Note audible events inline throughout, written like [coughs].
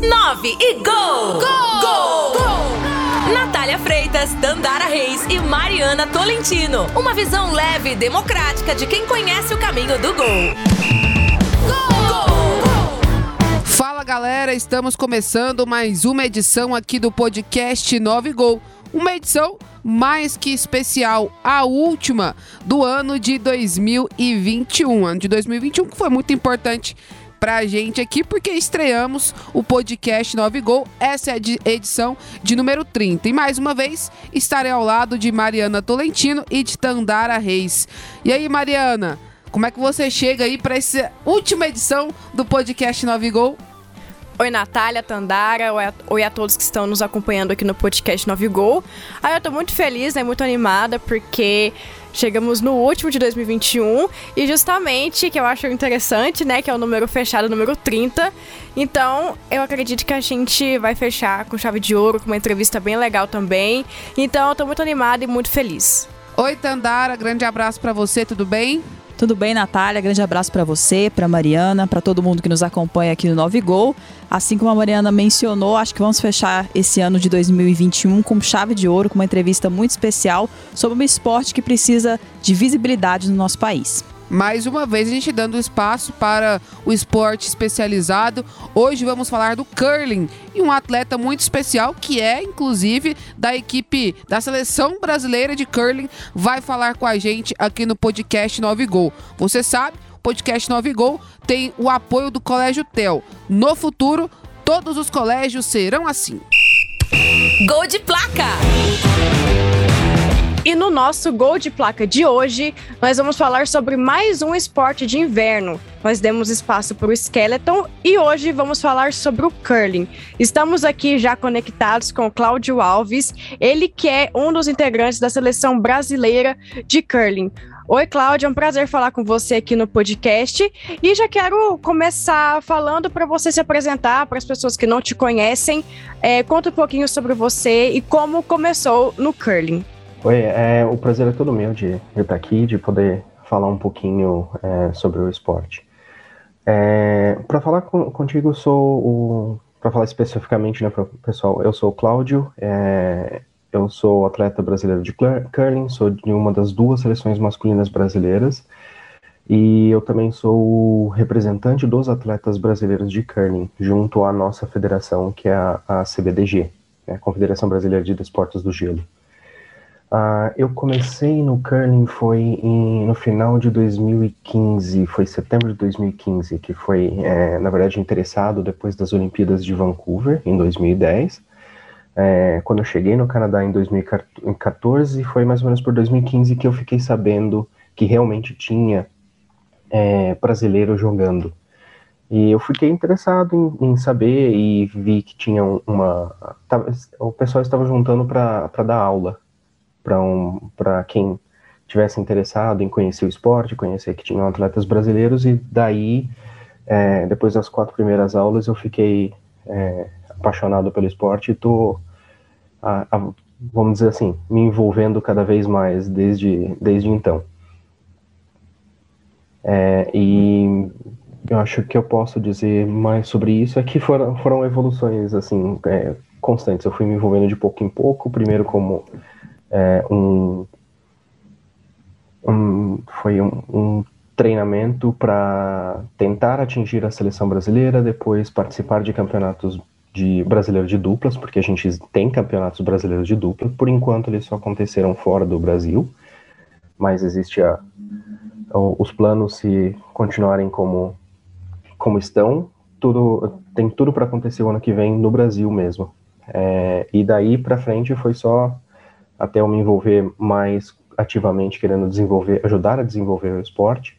9 e gol! Gol! Gol! gol! Natália Freitas, Dandara Reis e Mariana Tolentino. Uma visão leve e democrática de quem conhece o caminho do gol. Fala galera, estamos começando mais uma edição aqui do podcast 9 Gol. Uma edição mais que especial, a última do ano de 2021. Ano de 2021 que foi muito importante pra gente aqui, porque estreamos o podcast 9 Gol. Essa é a edição de número 30. E mais uma vez, estarei ao lado de Mariana Tolentino e de Tandara Reis. E aí, Mariana, como é que você chega aí para essa última edição do podcast 9 Gol? Oi, Natália, Tandara, oi a, oi a, todos que estão nos acompanhando aqui no podcast 9 Gol. Ah, eu tô muito feliz, né, muito animada, porque chegamos no último de 2021 e justamente, que eu acho interessante, né, que é o número fechado, número 30. Então, eu acredito que a gente vai fechar com chave de ouro, com uma entrevista bem legal também. Então, eu tô muito animada e muito feliz. Oi, Tandara, grande abraço para você, tudo bem? Tudo bem, Natália? Grande abraço para você, para Mariana, para todo mundo que nos acompanha aqui no 9 Gol. Assim como a Mariana mencionou, acho que vamos fechar esse ano de 2021 com chave de ouro, com uma entrevista muito especial sobre um esporte que precisa de visibilidade no nosso país mais uma vez a gente dando espaço para o esporte especializado. Hoje vamos falar do curling e um atleta muito especial que é inclusive da equipe da seleção brasileira de curling vai falar com a gente aqui no podcast 9 Gol. Você sabe, o podcast 9 Gol tem o apoio do Colégio Tel. No futuro, todos os colégios serão assim. Gol de placa! E no nosso Gol de Placa de hoje, nós vamos falar sobre mais um esporte de inverno. Nós demos espaço para o skeleton e hoje vamos falar sobre o curling. Estamos aqui já conectados com o Cláudio Alves, ele que é um dos integrantes da seleção brasileira de curling. Oi, Cláudio, é um prazer falar com você aqui no podcast. E já quero começar falando para você se apresentar para as pessoas que não te conhecem. É, conta um pouquinho sobre você e como começou no curling. Oi, é, o prazer é todo meu de, de estar aqui, de poder falar um pouquinho é, sobre o esporte. É, para falar com, contigo, sou o. Para falar especificamente, né, pessoal, eu sou o Cláudio, é, eu sou atleta brasileiro de curling, sou de uma das duas seleções masculinas brasileiras e eu também sou o representante dos atletas brasileiros de curling, junto à nossa federação, que é a, a CBDG, né, Confederação Brasileira de Desportos do Gelo. Uh, eu comecei no curling foi em, no final de 2015, foi setembro de 2015, que foi, é, na verdade, interessado depois das Olimpíadas de Vancouver, em 2010. É, quando eu cheguei no Canadá em 2014, foi mais ou menos por 2015 que eu fiquei sabendo que realmente tinha é, brasileiro jogando. E eu fiquei interessado em, em, saber e vi que tinha uma. O pessoal estava juntando para dar aula para um, quem tivesse interessado em conhecer o esporte, conhecer que tinham atletas brasileiros, e daí, é, depois das quatro primeiras aulas, eu fiquei é, apaixonado pelo esporte e estou, vamos dizer assim, me envolvendo cada vez mais desde, desde então. É, e eu acho que eu posso dizer mais sobre isso é que foram, foram evoluções assim é, constantes. Eu fui me envolvendo de pouco em pouco, primeiro como é, um, um, foi um, um treinamento para tentar atingir a seleção brasileira, depois participar de campeonatos de brasileiro de duplas, porque a gente tem campeonatos brasileiros de dupla. Por enquanto, eles só aconteceram fora do Brasil, mas existe a, os planos se continuarem como como estão, tudo tem tudo para acontecer o ano que vem no Brasil mesmo. É, e daí para frente foi só até eu me envolver mais ativamente querendo desenvolver, ajudar a desenvolver o esporte,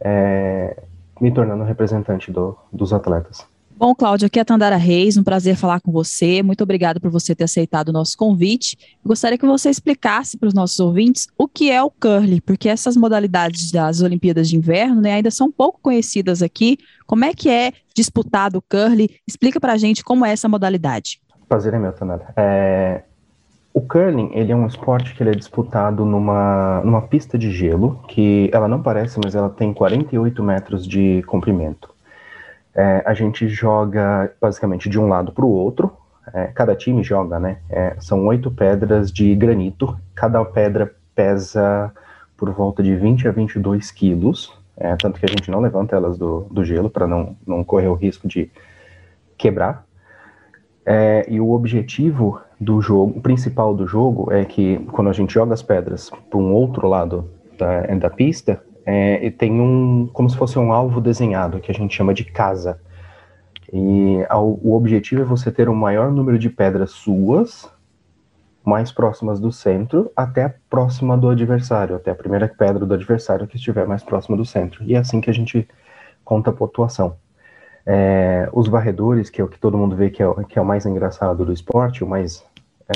é, me tornando representante do, dos atletas. Bom, Cláudio, aqui é a Tandara Reis, um prazer falar com você. Muito obrigado por você ter aceitado o nosso convite. gostaria que você explicasse para os nossos ouvintes o que é o curling, porque essas modalidades das Olimpíadas de Inverno né, ainda são pouco conhecidas aqui. Como é que é disputado o curling? Explica para a gente como é essa modalidade. Prazer é meu, Tandara. É, o curling, ele é um esporte que ele é disputado numa, numa pista de gelo, que ela não parece, mas ela tem 48 metros de comprimento. É, a gente joga basicamente de um lado para o outro. É, cada time joga, né? É, são oito pedras de granito. Cada pedra pesa por volta de 20 a 22 quilos. É, tanto que a gente não levanta elas do, do gelo para não, não correr o risco de quebrar. É, e o objetivo do jogo, principal do jogo, é que quando a gente joga as pedras para um outro lado da, da pista, é, tem um, como se fosse um alvo desenhado, que a gente chama de casa. E ao, o objetivo é você ter o um maior número de pedras suas mais próximas do centro até a próxima do adversário, até a primeira pedra do adversário que estiver mais próxima do centro. E é assim que a gente conta a pontuação. É, os varredores, que é o que todo mundo vê que é, que é o mais engraçado do esporte, o mais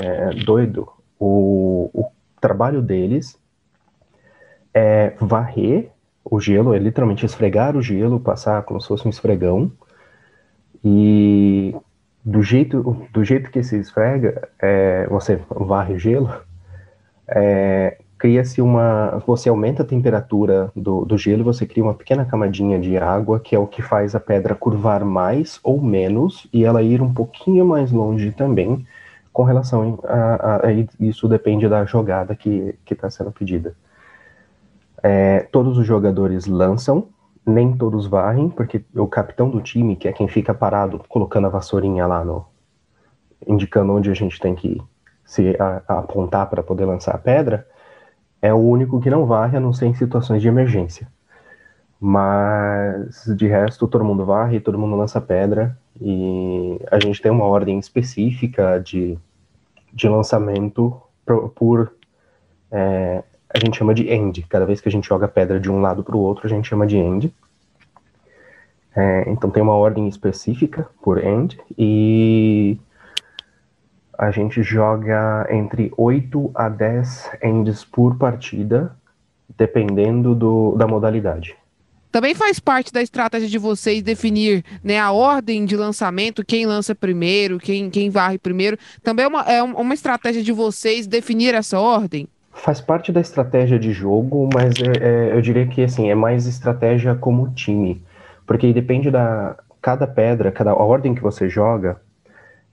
é, doido, o, o trabalho deles é varrer o gelo, é literalmente esfregar o gelo, passar como se fosse um esfregão, e do jeito, do jeito que se esfrega, é, você varre o gelo, é, cria-se uma. Você aumenta a temperatura do, do gelo, você cria uma pequena camadinha de água, que é o que faz a pedra curvar mais ou menos, e ela ir um pouquinho mais longe também, com relação a. a, a isso depende da jogada que está sendo pedida. É, todos os jogadores lançam nem todos varrem, porque o capitão do time, que é quem fica parado colocando a vassourinha lá no. indicando onde a gente tem que se a, apontar para poder lançar a pedra, é o único que não varre, a não ser em situações de emergência. Mas de resto, todo mundo varre, todo mundo lança pedra, e a gente tem uma ordem específica de, de lançamento por, por é, a gente chama de end. Cada vez que a gente joga pedra de um lado para o outro, a gente chama de end. É, então tem uma ordem específica por end e a gente joga entre 8 a 10 ends por partida, dependendo do, da modalidade. Também faz parte da estratégia de vocês definir né, a ordem de lançamento, quem lança primeiro, quem, quem varre primeiro. Também é uma, é uma estratégia de vocês definir essa ordem? Faz parte da estratégia de jogo, mas é, é, eu diria que assim, é mais estratégia como time. Porque depende da. Cada pedra, cada ordem que você joga,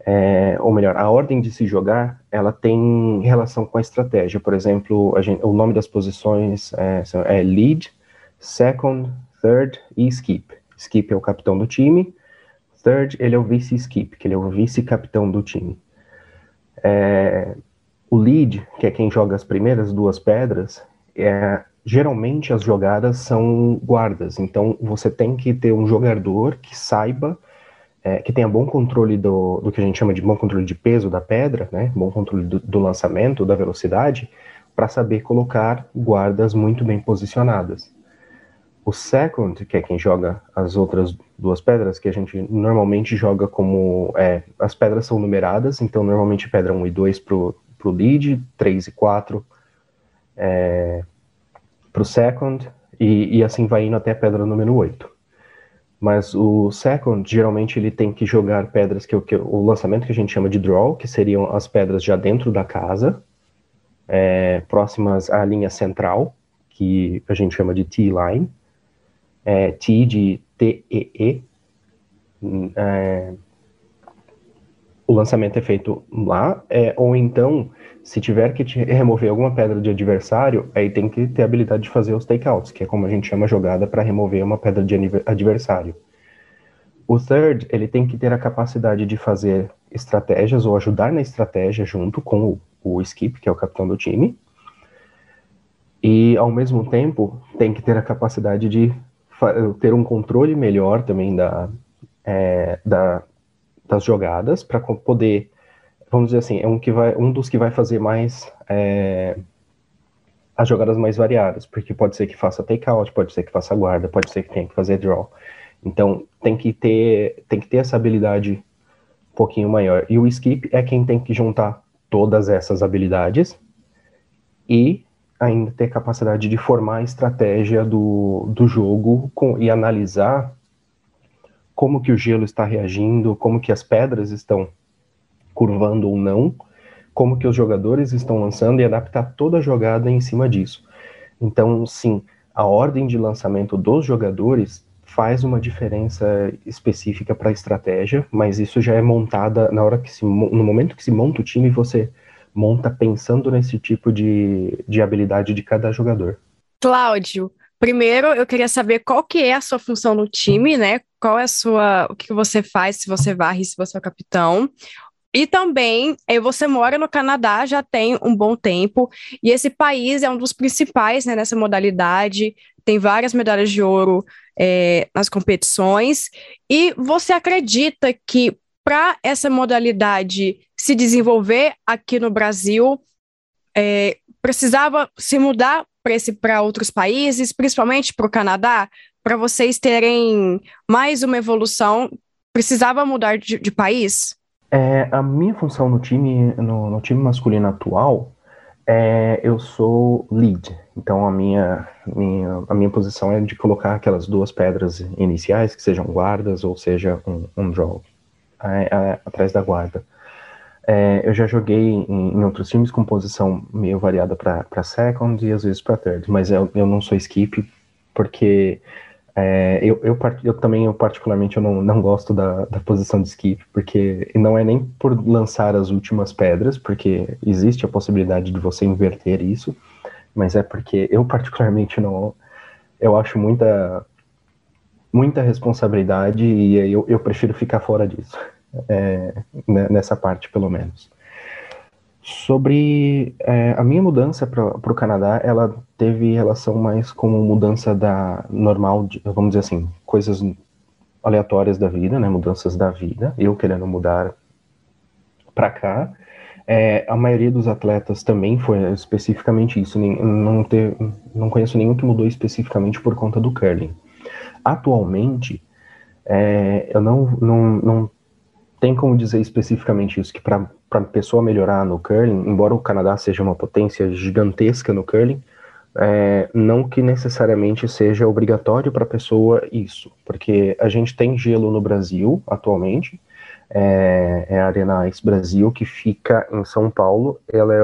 é, ou melhor, a ordem de se jogar, ela tem relação com a estratégia. Por exemplo, gente, o nome das posições é, é, lead, second, third e skip. Skip é o capitão do time, third ele é o vice-skip, que ele é o vice-capitão do time. É, o lead, que é quem joga as primeiras duas pedras, é, geralmente as jogadas são guardas. Então você tem que ter um jogador que saiba, é, que tenha bom controle do, do que a gente chama de bom controle de peso da pedra, né? Bom controle do, do lançamento, da velocidade, para saber colocar guardas muito bem posicionadas. O second, que é quem joga as outras duas pedras, que a gente normalmente joga como. É, as pedras são numeradas, então normalmente pedra 1 e 2 pro, para o lead, 3 e 4 é, para o second, e, e, assim vai indo até a pedra número 8. Mas o second, geralmente, ele tem que jogar pedras que, que o lançamento que a gente chama de draw, que seriam as pedras já dentro da casa, é, próximas à linha central, que a gente chama de T-line, é, de T-E-E, é, o lançamento é feito lá, é, ou então, se tiver que remover alguma pedra de adversário, aí tem que ter a habilidade de fazer os takeouts, que é como a gente chama jogada para remover uma pedra de adversário. O third, ele tem que ter a capacidade de fazer estratégias ou ajudar na estratégia junto com o, o skip, que é o capitão do time. E, ao mesmo tempo, tem que ter a capacidade de ter um controle melhor também da, é, da, das jogadas para poder, vamos dizer assim, é um, que vai, um dos que vai fazer mais é, as jogadas mais variadas, porque pode ser que faça takeout, pode ser que faça guarda, pode ser que tenha que fazer draw. Então tem que ter, tem que ter essa habilidade um pouquinho maior. E o skip é quem tem que juntar todas essas habilidades e ainda ter capacidade de formar a estratégia do, do jogo com, e analisar como que o gelo está reagindo, como que as pedras estão curvando ou não, como que os jogadores estão lançando e adaptar toda a jogada em cima disso. Então, sim, a ordem de lançamento dos jogadores faz uma diferença específica para a estratégia, mas isso já é montada na hora que se, no momento que se monta o time, você monta pensando nesse tipo de, de habilidade de cada jogador. Cláudio, primeiro eu queria saber qual que é a sua função no time, né? Qual é a sua, o que você faz se você varre, se você é o capitão. E também, eh, você mora no Canadá já tem um bom tempo, e esse país é um dos principais né, nessa modalidade, tem várias medalhas de ouro é, nas competições. E você acredita que para essa modalidade se desenvolver aqui no Brasil, é, precisava se mudar para outros países, principalmente para o Canadá, para vocês terem mais uma evolução, precisava mudar de, de país? É, a minha função no time, no, no time masculino atual, é, eu sou lead. Então a minha, minha, a minha posição é de colocar aquelas duas pedras iniciais, que sejam guardas ou seja um, um atrás da guarda. É, eu já joguei em, em, outros times com posição meio variada para second e às vezes para third, mas eu, eu não sou skip porque é, eu, eu, eu, também, eu particularmente, eu não, não gosto da, da posição de skip, porque não é nem por lançar as últimas pedras, porque existe a possibilidade de você inverter isso, mas é porque eu particularmente não, eu acho muita, muita responsabilidade e eu, eu prefiro ficar fora disso, é, né, nessa parte pelo menos. Sobre é, a minha mudança para o Canadá, ela teve relação mais com mudança da normal, vamos dizer assim, coisas aleatórias da vida, né, mudanças da vida, eu querendo mudar para cá. É, a maioria dos atletas também foi especificamente isso, não, ter, não conheço nenhum que mudou especificamente por conta do curling. Atualmente, é, eu não, não, não tem como dizer especificamente isso, que para a pessoa melhorar no curling, embora o Canadá seja uma potência gigantesca no curling, é, não que necessariamente seja obrigatório para a pessoa isso, porque a gente tem gelo no Brasil atualmente, é, é a Arena Ice Brasil, que fica em São Paulo, ela é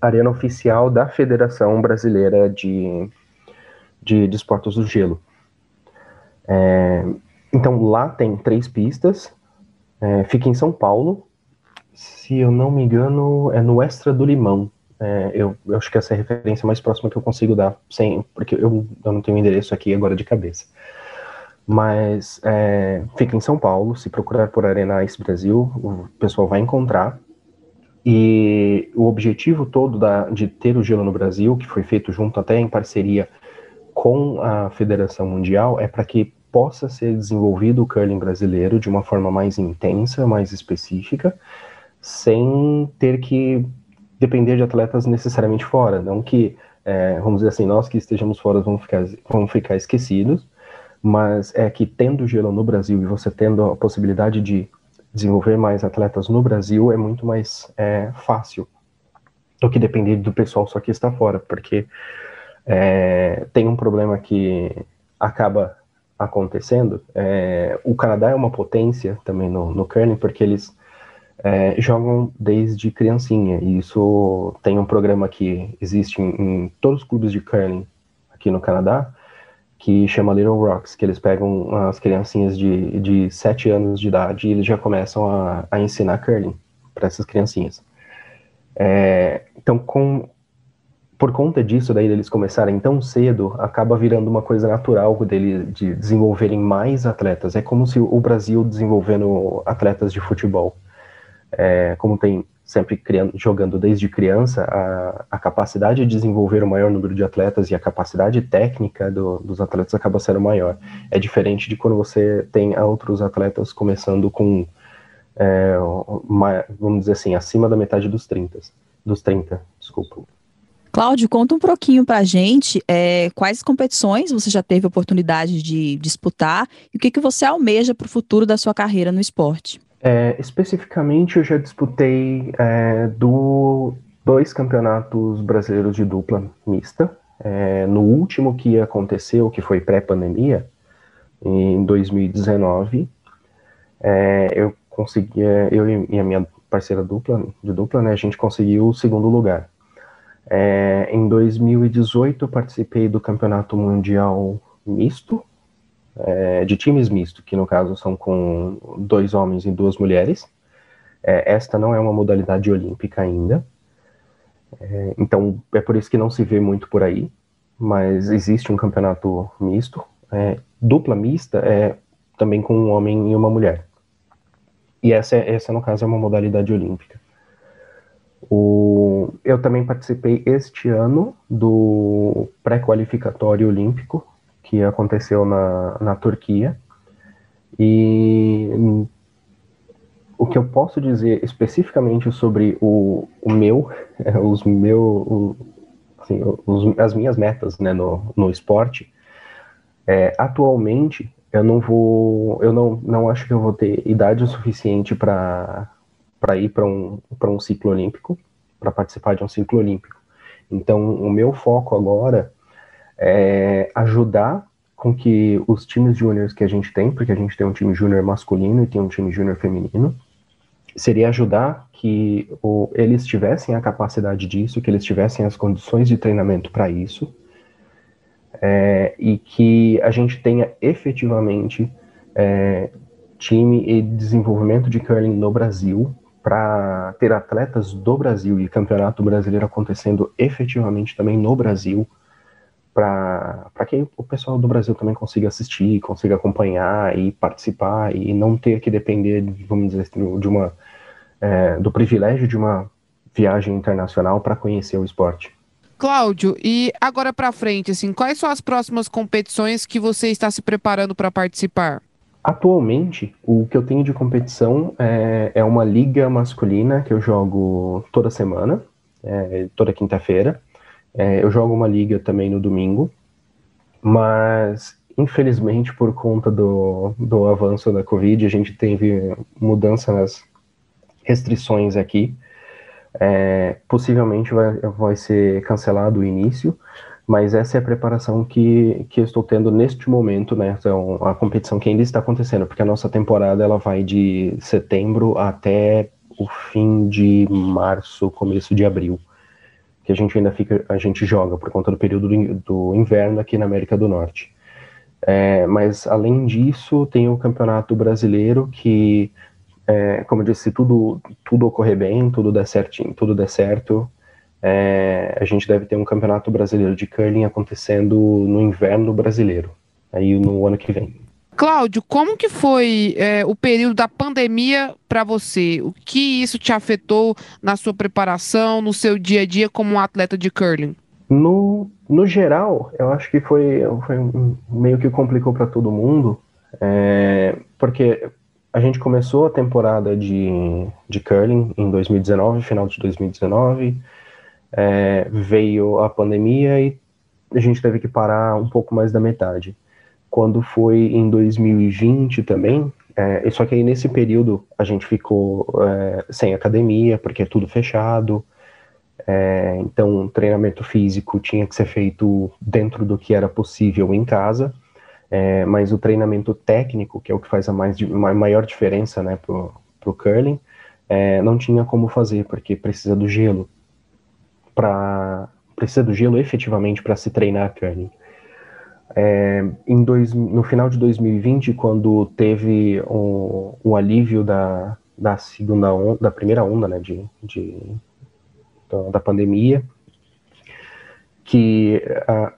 a arena oficial da Federação Brasileira de, de, de Esportes do Gelo. É, então lá tem três pistas, é, fica em São Paulo. Se eu não me engano, é no Extra do Limão. É, eu, eu, acho que essa é a referência mais próxima que eu consigo dar, sem, porque eu, eu não tenho endereço aqui agora de cabeça. Mas é, fica em São Paulo. Se procurar por Arena Ice Brasil, o pessoal vai encontrar. E o objetivo todo da, de ter o gelo no Brasil, que foi feito junto até em parceria com a Federação Mundial, é para que possa ser desenvolvido o curling brasileiro de uma forma mais intensa, mais específica, sem ter que depender de atletas necessariamente fora. Não que, é, vamos dizer assim, nós que estejamos fora vamos ficar, vamos ficar esquecidos, mas é que tendo gelo no Brasil e você tendo a possibilidade de desenvolver mais atletas no Brasil é muito mais é, fácil do que depender do pessoal só que está fora, porque é, tem um problema que acaba acontecendo. É, o Canadá é uma potência também no, no curling, porque eles é, jogam desde criancinha, e isso tem um programa que existe em, em, todos os clubes de curling aqui no Canadá, que chama Little Rocks, que eles pegam as criancinhas de, de 7 anos de idade e eles já começam a, a ensinar curling para essas criancinhas. É, então, com por conta disso, daí eles começarem tão cedo, acaba virando uma coisa natural dele de desenvolverem mais atletas. É como se o Brasil desenvolvendo atletas de futebol. É, como tem sempre criando, jogando desde criança, a, a, capacidade de desenvolver o maior número de atletas e a capacidade técnica do, dos atletas acaba sendo maior. É diferente de quando você tem outros atletas começando com, é, uma, vamos dizer assim, acima da metade dos 30. Dos 30, desculpa. Cláudio, conta um pouquinho para a gente é, quais competições você já teve oportunidade de disputar e o que, que você almeja para o futuro da sua carreira no esporte. É, especificamente, eu já disputei é, do, dois campeonatos brasileiros de dupla mista. É, no último que aconteceu, que foi pré-pandemia, em 2019, é, eu consegui, é, eu e a minha parceira dupla, de dupla, né, a gente conseguiu o segundo lugar. É, em 2018, participei do Campeonato Mundial Misto, é, de times misto, que no caso são com dois homens e duas mulheres. É, esta não é uma modalidade olímpica ainda, é, então é por isso que não se vê muito por aí, mas existe um campeonato misto. É, dupla mista é também com um homem e uma mulher. E essa, essa no caso, é uma modalidade olímpica. O, eu também participei este ano do pré-qualificatório olímpico, que aconteceu na, na Turquia. E o que eu posso dizer especificamente sobre o, o meu, [laughs] os meu, assim, os, as minhas metas né, no, no esporte, é, atualmente eu não vou, eu não, não acho que eu vou ter idade suficiente para para ir para um, um ciclo olímpico, para participar de um ciclo olímpico. Então, o meu foco agora é ajudar com que os times júniores que a gente tem, porque a gente tem um time júnior masculino e tem um time júnior feminino, seria ajudar que o, eles tivessem a capacidade disso, que eles tivessem as condições de treinamento para isso, é, e que a gente tenha efetivamente é, time e desenvolvimento de curling no Brasil para ter atletas do Brasil e campeonato brasileiro acontecendo efetivamente também no Brasil, para que o pessoal do Brasil também consiga assistir, consiga acompanhar e participar e não ter que depender, vamos dizer, assim, de uma é, do privilégio de uma viagem internacional para conhecer o esporte. Cláudio, e agora para frente, assim, quais são as próximas competições que você está se preparando para participar? Atualmente, o que eu tenho de competição é, é uma liga masculina que eu jogo toda semana, é, toda quinta-feira. É, eu jogo uma liga também no domingo, mas infelizmente por conta do, do avanço da Covid, a gente teve mudança nas restrições aqui. É, possivelmente vai, vai ser cancelado o início, mas essa é a preparação que, que eu estou tendo neste momento, né? Então, a competição que ainda está acontecendo, porque a nossa temporada ela vai de setembro até o fim de março, começo de abril, que a gente ainda fica, a gente joga por conta do período do, do inverno aqui na América do Norte. É, mas além disso, tem o Campeonato Brasileiro que, é, como eu disse, tudo tudo ocorrer bem, tudo der certinho, tudo der certo, é, a gente deve ter um campeonato brasileiro de curling acontecendo no inverno brasileiro, aí no ano que vem. Cláudio, como que foi é, o período da pandemia para você? O que isso te afetou na sua preparação, no seu dia a dia como um atleta de curling? No, no geral, eu acho que foi, foi meio que complicou para todo mundo, é, porque a gente começou a temporada de, de curling em 2019, final de 2019, é, veio a pandemia e a gente teve que parar um pouco mais da metade. Quando foi em 2020 também, é, só que aí nesse período a gente ficou é, sem academia, porque é tudo fechado, é, então treinamento físico tinha que ser feito dentro do que era possível em casa, é, mas o treinamento técnico, que é o que faz a mais, maior diferença né, para o curling, é, não tinha como fazer, porque precisa do gelo para precisa do gelo efetivamente para se treinar curling. É, em dois, no final de 2020, quando teve um alívio da, da segunda onda, da primeira onda, né, de, de da, pandemia, que uh,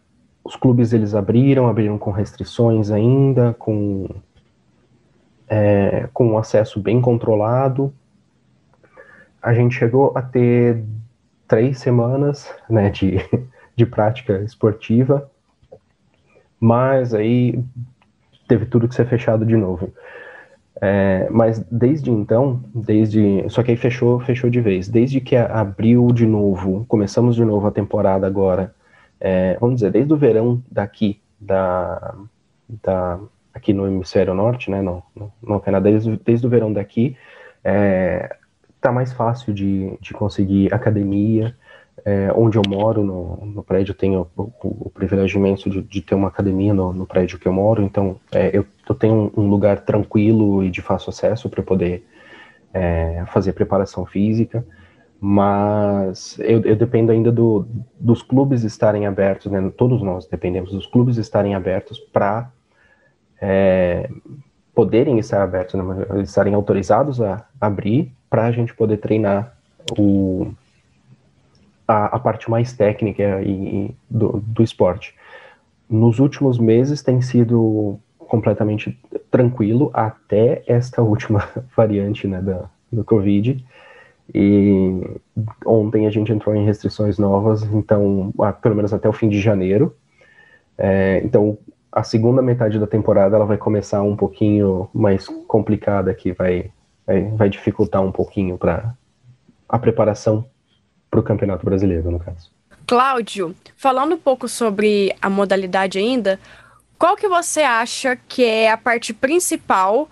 os clubes eles abriram, abriram com restrições ainda, com é, com um acesso bem controlado. A gente chegou a ter três semanas né, de, [laughs] de prática esportiva, mas aí teve tudo que ser fechado de novo. É, mas desde então, desde só que aí fechou, fechou de vez. Desde que abriu de novo, começamos de novo a temporada agora. É, vamos dizer, desde o verão daqui da, da aqui no hemisfério norte, né, no, no, no Canadá, desde, desde o verão daqui, é, tá mais fácil de, de conseguir academia. É, onde eu moro, no, no prédio, tenho o, o, o privilégio imenso de, de, ter uma academia no, no, prédio que eu moro, então é, eu, eu, tenho um, lugar tranquilo e de fácil acesso para poder é, fazer preparação física, mas eu, eu dependo ainda do, dos clubes estarem abertos, né, todos nós dependemos dos clubes estarem abertos para é, poderem estar abertos, né, estarem autorizados a abrir para a gente poder treinar o, a, a parte mais técnica e, do, do esporte. Nos últimos meses tem sido completamente tranquilo até esta [laughs] última variante né, da, do Covid. E ontem a gente entrou em restrições novas, então, pelo menos até o fim de janeiro. É, então, a segunda metade da temporada ela vai começar um pouquinho mais complicada, que vai, vai, vai dificultar um pouquinho para a preparação para o Campeonato Brasileiro, no caso. Cláudio, falando um pouco sobre a modalidade ainda, qual que você acha que é a parte principal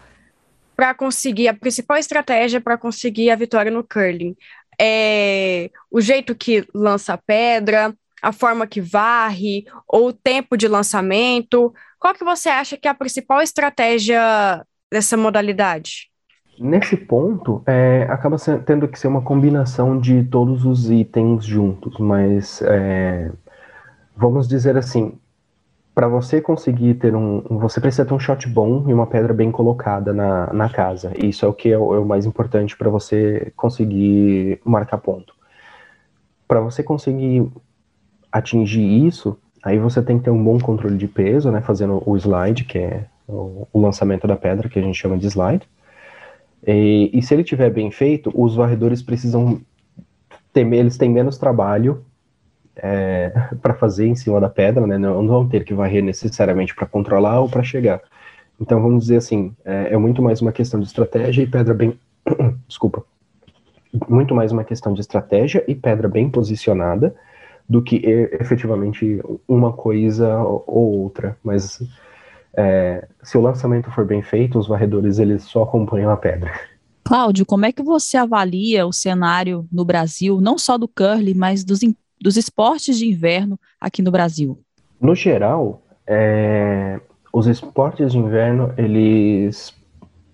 para conseguir, a principal estratégia para conseguir a vitória no curling? É o jeito que lança a pedra, a forma que varre, ou o tempo de lançamento? Qual que você acha que é a principal estratégia dessa modalidade? Nesse ponto, é, acaba tendo que ser uma combinação de todos os itens juntos, mas é, vamos dizer assim, para você conseguir ter um, você precisa ter um shot bom e uma pedra bem colocada na, na casa. Isso é o que é o, é o mais importante para você conseguir marcar ponto. Para você conseguir atingir isso, aí você tem que ter um bom controle de peso, né, fazendo o slide, que é o, o lançamento da pedra, que a gente chama de slide e, e, se ele tiver bem feito, os varredores precisam ter, eles têm menos trabalho é, [laughs] para fazer em cima da pedra, né? Não, não vão ter que varrer necessariamente para controlar ou para chegar. Então vamos dizer assim, é, é, muito mais uma questão de estratégia e pedra bem, [coughs] desculpa, muito mais uma questão de estratégia e pedra bem posicionada do que efetivamente uma coisa ou outra. Mas é, se o lançamento for bem feito, os varredores eles só acompanham a pedra. Cláudio, como é que você avalia o cenário no Brasil, não só do curling, mas dos, dos esportes de inverno aqui no Brasil? No geral, é, os esportes de inverno, eles.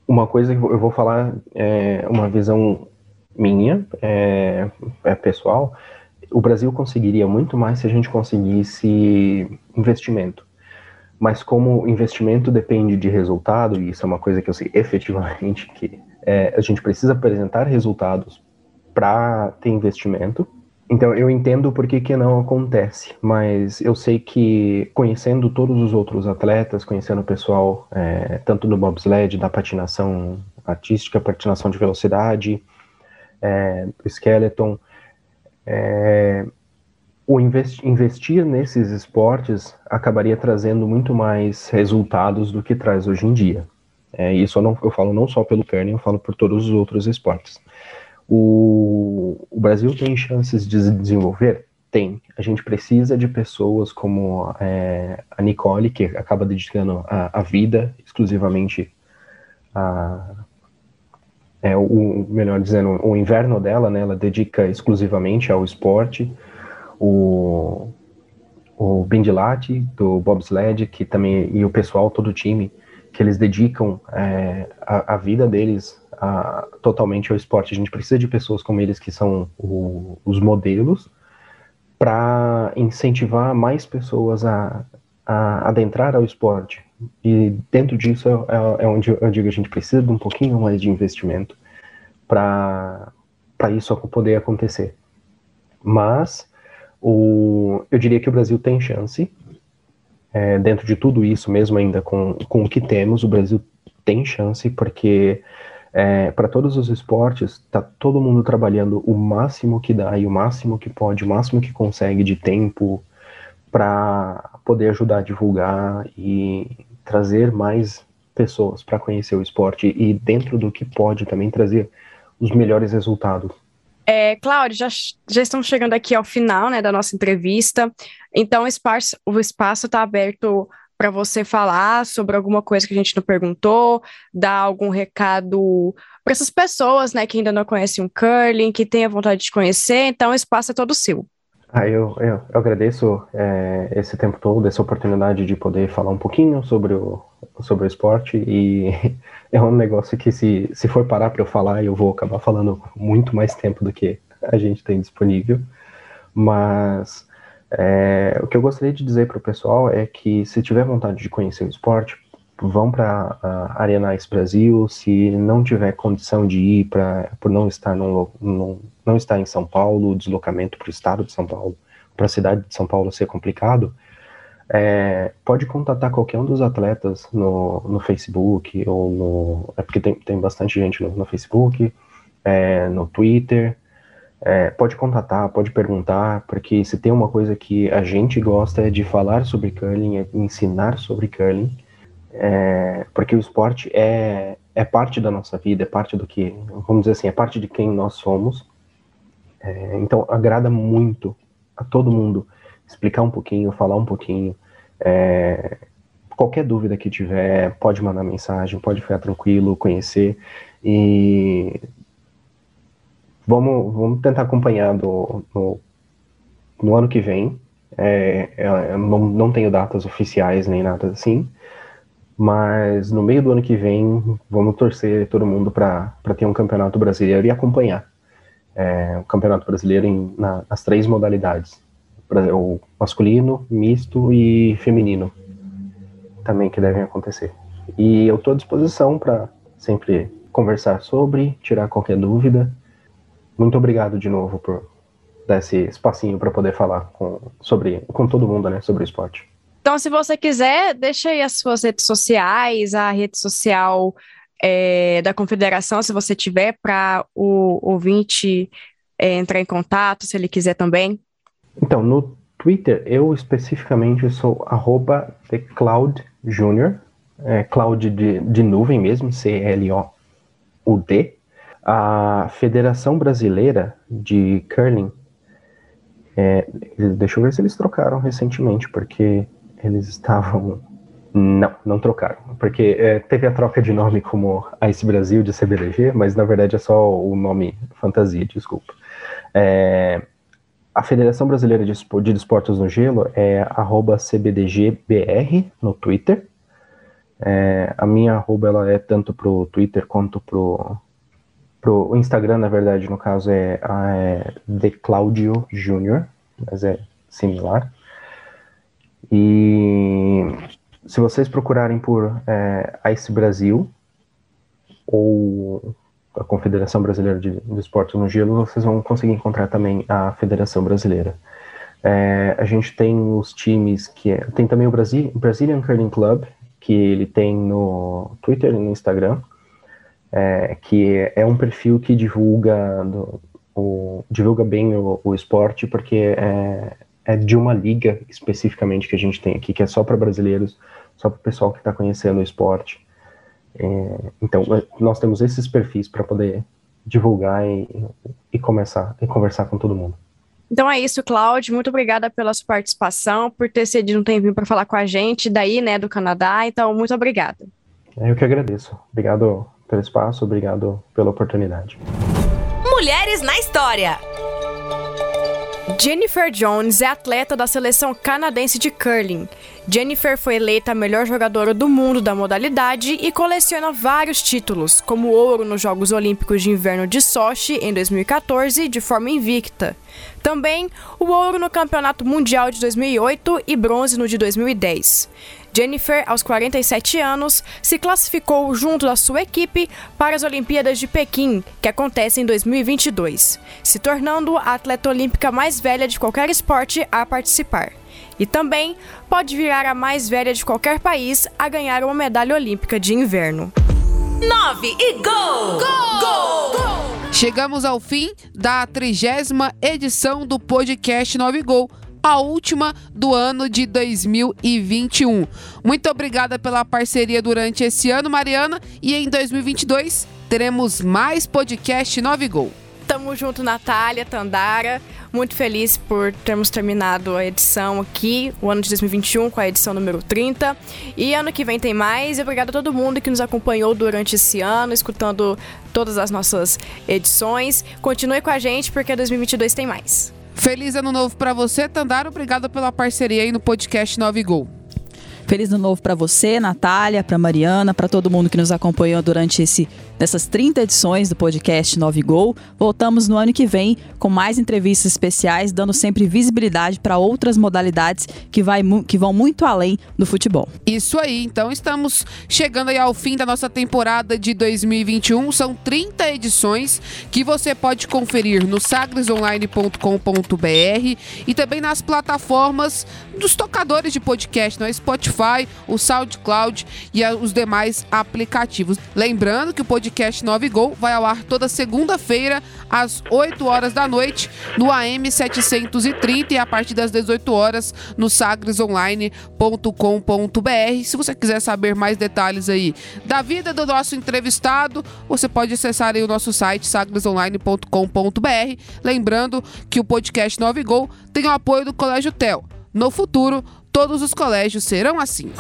Uma coisa que eu vou falar é uma visão minha, é, é pessoal. O Brasil conseguiria muito mais se a gente conseguisse investimento mas como investimento depende de resultado, e isso é uma coisa que eu sei efetivamente que é, a gente precisa apresentar resultados para ter investimento. Então eu entendo por que, que não acontece, mas eu sei que conhecendo todos os outros atletas, conhecendo o pessoal é, tanto do bobsled, da patinação artística, patinação de velocidade, é, skeleton, é, o investir nesses esportes acabaria trazendo muito mais resultados do que traz hoje em dia. É, isso eu, não, eu falo não só pelo curling, eu falo por todos os outros esportes. O, o Brasil tem chances de desenvolver? Tem. A gente precisa de pessoas como é, a Nicole, que acaba dedicando a, a vida exclusivamente a, é, o, melhor dizendo, o inverno dela, né, ela dedica exclusivamente ao esporte o, o Bindilati, do bobsled, que também, e o pessoal, todo o time, que eles dedicam é, a, a, vida deles a, totalmente ao esporte. A gente precisa de pessoas como eles, que são o, os modelos, para incentivar mais pessoas a, a adentrar ao esporte. E dentro disso é, é, onde eu digo a gente precisa de um pouquinho mais de investimento para isso poder acontecer. Mas o, eu diria que o Brasil tem chance. É, dentro de tudo isso, mesmo ainda com, com o que temos, o Brasil tem chance, porque é, para todos os esportes, está todo mundo trabalhando o máximo que dá e o máximo que pode, o máximo que consegue de tempo para poder ajudar a divulgar e trazer mais pessoas para conhecer o esporte e dentro do que pode também trazer os melhores resultados. É, Cláudio, já, já estamos chegando aqui ao final né, da nossa entrevista, então o espaço está aberto para você falar sobre alguma coisa que a gente não perguntou, dar algum recado para essas pessoas né, que ainda não conhecem o curling, que têm a vontade de conhecer, então o espaço é todo seu. Ah, eu, eu, eu agradeço é, esse tempo todo, essa oportunidade de poder falar um pouquinho sobre o, sobre o esporte e [laughs] é um negócio que se, se for parar para eu falar, eu vou acabar falando muito mais tempo do que a gente tem disponível, mas é, o que eu gostaria de dizer para o pessoal é que se tiver vontade de conhecer o esporte, vão para a Arena Ice Brasil. Se não tiver condição de ir para por não estar num, num, não estar em São Paulo, o deslocamento para o estado de São Paulo, para a cidade de São Paulo ser complicado, é, pode contatar qualquer um dos atletas no, no Facebook ou no. É porque tem, tem bastante gente no, no Facebook, é, no Twitter. É, pode contatar, pode perguntar, porque se tem uma coisa que a gente gosta é de falar sobre curling, é ensinar sobre curling, é, porque o esporte é, é parte da nossa vida, é parte do que, vamos dizer assim, é parte de quem nós somos. É, então agrada muito a todo mundo explicar um pouquinho, falar um pouquinho. É, qualquer dúvida que tiver, pode mandar mensagem, pode ficar tranquilo, conhecer. E vamos, vamos tentar acompanhar do, no, no ano que vem. É, é, não, não tenho datas oficiais nem nada assim, mas no meio do ano que vem vamos torcer todo mundo para ter um campeonato brasileiro e acompanhar é, o campeonato brasileiro em, na, nas três modalidades o masculino, misto e feminino também que devem acontecer. E eu estou à disposição para sempre conversar sobre, tirar qualquer dúvida. Muito obrigado de novo por dar esse espacinho para poder falar com, sobre, com todo mundo né, sobre o esporte. Então, se você quiser, deixa aí as suas redes sociais, a rede social é, da confederação, se você tiver, para o ouvinte é, entrar em contato, se ele quiser também. Então, no Twitter, eu especificamente sou arroba TheCloudJunior, é, cloud de, de nuvem mesmo, C-L-O-U-D. A Federação Brasileira de Curling, é, deixa eu ver se eles trocaram recentemente, porque eles estavam... Não, não trocaram, porque é, teve a troca de nome como Ice Brasil de CBDG, mas na verdade é só o nome fantasia, desculpa. É, a Federação Brasileira de, de Desportos no Gelo é CBDGBR no Twitter. É, a minha arroba ela é tanto pro Twitter quanto pro, pro Instagram, na verdade, no caso é, é The Claudio Jr., mas é similar. E se vocês procurarem por é, Ice Brasil ou a Confederação Brasileira de, de Esportes no Gelo, vocês vão conseguir encontrar também a Federação Brasileira. É, a gente tem os times que é, tem também o Brasil, Brazilian Curling Club, que ele tem no Twitter e no Instagram, é, que é um perfil que divulga, do, o, divulga bem o, o esporte, porque é, é de uma liga especificamente que a gente tem aqui, que é só para brasileiros, só para o pessoal que está conhecendo o esporte. É, então, nós temos esses perfis para poder divulgar e, e começar e conversar com todo mundo. Então é isso, Cláudio. Muito obrigada pela sua participação, por ter cedido um tempinho para falar com a gente daí, né, do Canadá. Então, muito obrigada. É, eu que agradeço. Obrigado pelo espaço, obrigado pela oportunidade. Mulheres na História. Jennifer Jones é atleta da seleção canadense de curling. Jennifer foi eleita a melhor jogadora do mundo da modalidade e coleciona vários títulos, como ouro nos Jogos Olímpicos de Inverno de Sochi em 2014 de forma invicta. Também o ouro no Campeonato Mundial de 2008 e bronze no de 2010. Jennifer, aos 47 anos, se classificou junto da sua equipe para as Olimpíadas de Pequim, que acontecem em 2022, se tornando a atleta olímpica mais velha de qualquer esporte a participar. E também pode virar a mais velha de qualquer país a ganhar uma medalha olímpica de inverno. 9 e gol! Gol! Gol! gol! Chegamos ao fim da trigésima edição do podcast 9 Gol a última do ano de 2021. Muito obrigada pela parceria durante esse ano, Mariana, e em 2022 teremos mais podcast 9 Gol. Tamo junto, Natália, Tandara. Muito feliz por termos terminado a edição aqui, o ano de 2021, com a edição número 30. E ano que vem tem mais. E obrigado a todo mundo que nos acompanhou durante esse ano, escutando todas as nossas edições. Continue com a gente, porque 2022 tem mais. Feliz ano novo para você, Tandara. Obrigado pela parceria aí no podcast 9 Gol. Feliz ano novo para você, Natália, para Mariana, para todo mundo que nos acompanhou durante esse nessas 30 edições do podcast 9 Gol. Voltamos no ano que vem com mais entrevistas especiais, dando sempre visibilidade para outras modalidades que, vai, que vão muito além do futebol. Isso aí, então estamos chegando aí ao fim da nossa temporada de 2021. São 30 edições que você pode conferir no sagresonline.com.br e também nas plataformas dos tocadores de podcast, no Spotify, o SoundCloud e os demais aplicativos. Lembrando que o podcast 9 Gol vai ao ar toda segunda-feira às 8 horas da noite no AM 730 e a partir das 18 horas no sagresonline.com.br. Se você quiser saber mais detalhes aí da vida do nosso entrevistado, você pode acessar aí o nosso site sagresonline.com.br. Lembrando que o podcast 9 Gol tem o apoio do Colégio Tel. No futuro, todos os colégios serão assim.